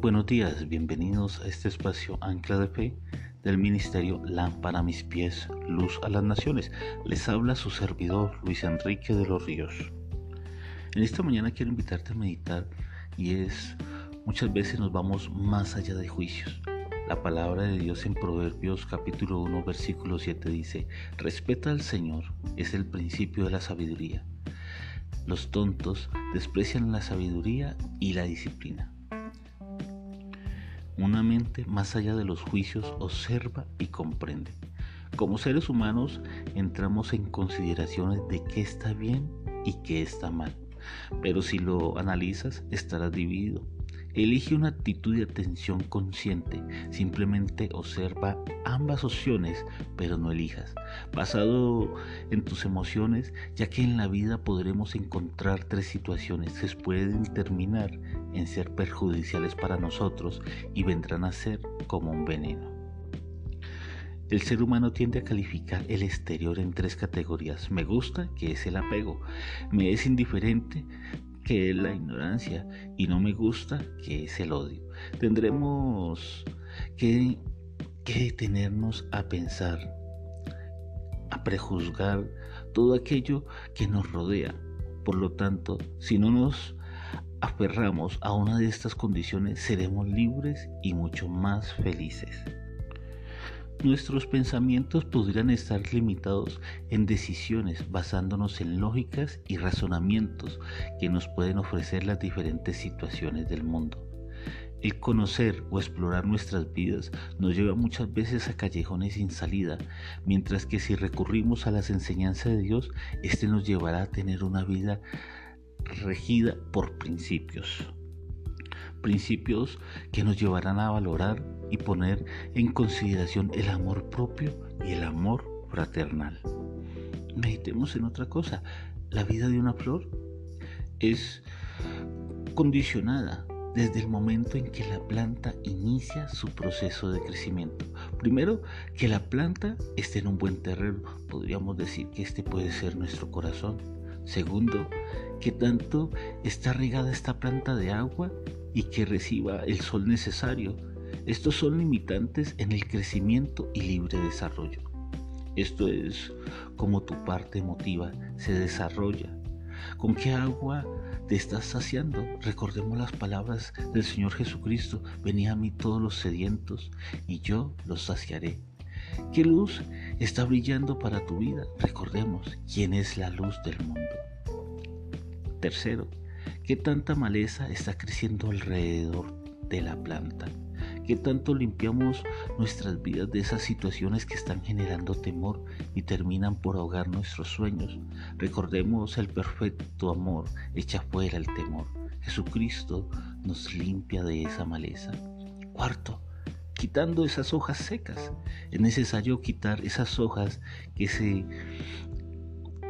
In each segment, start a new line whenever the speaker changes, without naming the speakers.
buenos días, bienvenidos a este espacio Ancla de Fe del Ministerio Lámpara a mis pies, Luz a las Naciones. Les habla su servidor Luis Enrique de los Ríos. En esta mañana quiero invitarte a meditar y es, muchas veces nos vamos más allá de juicios. La palabra de Dios en Proverbios capítulo 1 versículo 7 dice, respeta al Señor, es el principio de la sabiduría. Los tontos desprecian la sabiduría y la disciplina. Una mente más allá de los juicios observa y comprende. Como seres humanos entramos en consideraciones de qué está bien y qué está mal. Pero si lo analizas, estarás dividido. Elige una actitud de atención consciente. Simplemente observa ambas opciones, pero no elijas. Basado en tus emociones, ya que en la vida podremos encontrar tres situaciones que pueden terminar en ser perjudiciales para nosotros y vendrán a ser como un veneno. El ser humano tiende a calificar el exterior en tres categorías. Me gusta, que es el apego. Me es indiferente, que es la ignorancia. Y no me gusta, que es el odio. Tendremos que, que detenernos a pensar, a prejuzgar todo aquello que nos rodea. Por lo tanto, si no nos aferramos a una de estas condiciones, seremos libres y mucho más felices. Nuestros pensamientos podrían estar limitados en decisiones basándonos en lógicas y razonamientos que nos pueden ofrecer las diferentes situaciones del mundo. El conocer o explorar nuestras vidas nos lleva muchas veces a callejones sin salida, mientras que si recurrimos a las enseñanzas de Dios, éste nos llevará a tener una vida regida por principios. Principios que nos llevarán a valorar y poner en consideración el amor propio y el amor fraternal. Meditemos en otra cosa. La vida de una flor es condicionada desde el momento en que la planta inicia su proceso de crecimiento. Primero, que la planta esté en un buen terreno. Podríamos decir que este puede ser nuestro corazón. Segundo, que tanto está regada esta planta de agua y que reciba el sol necesario. Estos son limitantes en el crecimiento y libre desarrollo. Esto es como tu parte emotiva se desarrolla. ¿Con qué agua te estás saciando? Recordemos las palabras del Señor Jesucristo. Venid a mí todos los sedientos y yo los saciaré. ¿Qué luz está brillando para tu vida? Recordemos quién es la luz del mundo. Tercero, ¿qué tanta maleza está creciendo alrededor de la planta? ¿Qué tanto limpiamos nuestras vidas de esas situaciones que están generando temor y terminan por ahogar nuestros sueños? Recordemos el perfecto amor echa fuera el temor. Jesucristo nos limpia de esa maleza. Cuarto, quitando esas hojas secas. Es necesario quitar esas hojas que se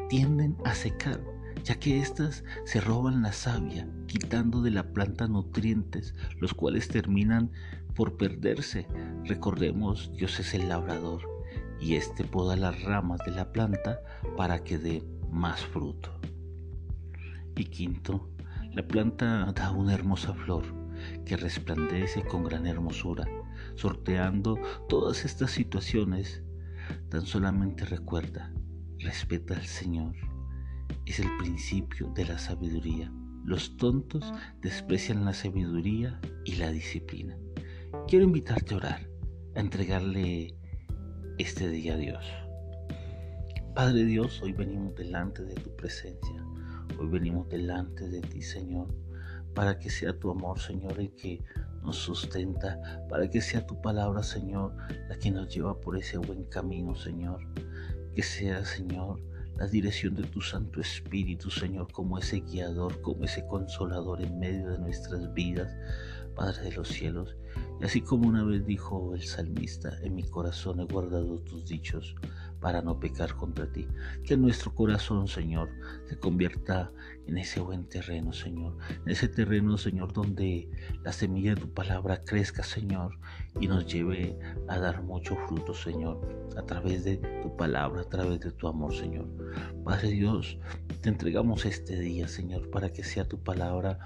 tienden a secar ya que éstas se roban la savia, quitando de la planta nutrientes, los cuales terminan por perderse. Recordemos, Dios es el labrador, y éste poda las ramas de la planta para que dé más fruto. Y quinto, la planta da una hermosa flor que resplandece con gran hermosura, sorteando todas estas situaciones. Tan solamente recuerda, respeta al Señor es el principio de la sabiduría. Los tontos desprecian la sabiduría y la disciplina. Quiero invitarte a orar, a entregarle este día a Dios. Padre Dios, hoy venimos delante de tu presencia. Hoy venimos delante de ti, Señor, para que sea tu amor, Señor, el que nos sustenta, para que sea tu palabra, Señor, la que nos lleva por ese buen camino, Señor. Que sea, Señor, la dirección de tu Santo Espíritu, Señor, como ese guiador, como ese consolador en medio de nuestras vidas, Padre de los cielos. Y así como una vez dijo el salmista, en mi corazón he guardado tus dichos para no pecar contra ti. Que nuestro corazón, Señor, se convierta en ese buen terreno, Señor. En ese terreno, Señor, donde la semilla de tu palabra crezca, Señor, y nos lleve a dar mucho fruto, Señor, a través de tu palabra, a través de tu amor, Señor. Padre Dios, Te entregamos este día, Señor, para que sea tu palabra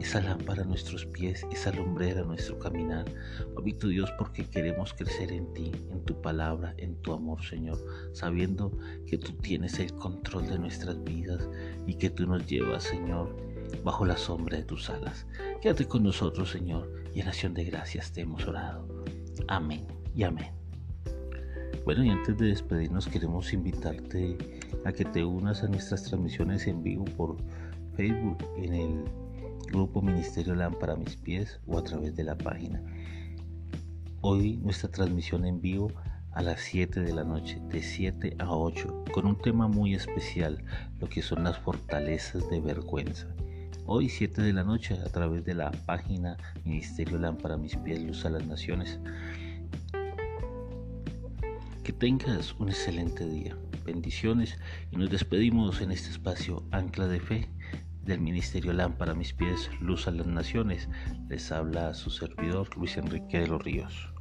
esa lámpara a nuestros pies, esa lumbrera a nuestro caminar. Papito Dios, porque queremos crecer en ti, en tu palabra, en tu amor, Señor, sabiendo que tú tienes el control de nuestras vidas y que tú nos llevas, Señor, bajo la sombra de tus alas. Quédate con nosotros, Señor, y en acción de gracias te hemos orado. Amén y amén. Bueno, y antes de despedirnos queremos invitarte a que te unas a nuestras transmisiones en vivo por Facebook en el grupo Ministerio Lámpara mis pies o a través de la página. Hoy nuestra transmisión en vivo a las 7 de la noche, de 7 a 8, con un tema muy especial, lo que son las fortalezas de vergüenza. Hoy 7 de la noche a través de la página Ministerio Lámpara mis pies, Luz a las Naciones. Que tengas un excelente día. Bendiciones y nos despedimos en este espacio Ancla de Fe del Ministerio Lámpara mis pies, Luz a las Naciones. Les habla su servidor Luis Enrique de los Ríos.